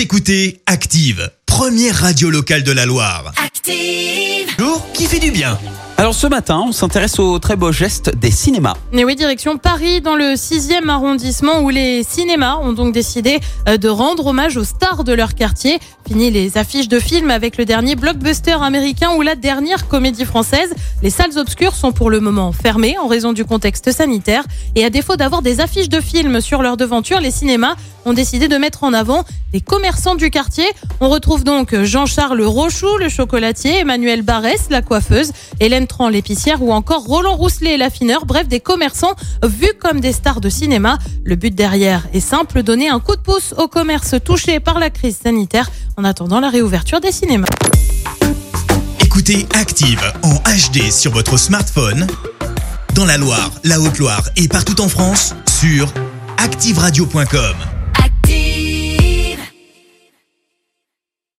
Vous écoutez Active, première radio locale de la Loire. Active. Jour qui fait du bien. Alors ce matin, on s'intéresse aux très beaux gestes des cinémas. Et oui, direction Paris, dans le 6e arrondissement, où les cinémas ont donc décidé euh, de rendre hommage aux stars de leur quartier. Fini les affiches de films avec le dernier blockbuster américain ou la dernière comédie française. Les salles obscures sont pour le moment fermées en raison du contexte sanitaire. Et à défaut d'avoir des affiches de films sur leur devanture, les cinémas ont décidé de mettre en avant des commerçants du quartier. On retrouve donc Jean-Charles Rochou, le chocolatier, Emmanuel Barès, la coiffeuse, Hélène Tran, l'épicière ou encore Roland Rousselet, l'affineur. Bref, des commerçants vus comme des stars de cinéma. Le but derrière est simple, donner un coup de pouce au commerce touché par la crise sanitaire en attendant la réouverture des cinémas. Écoutez Active en HD sur votre smartphone, dans la Loire, la Haute-Loire et partout en France, sur activeradio.com.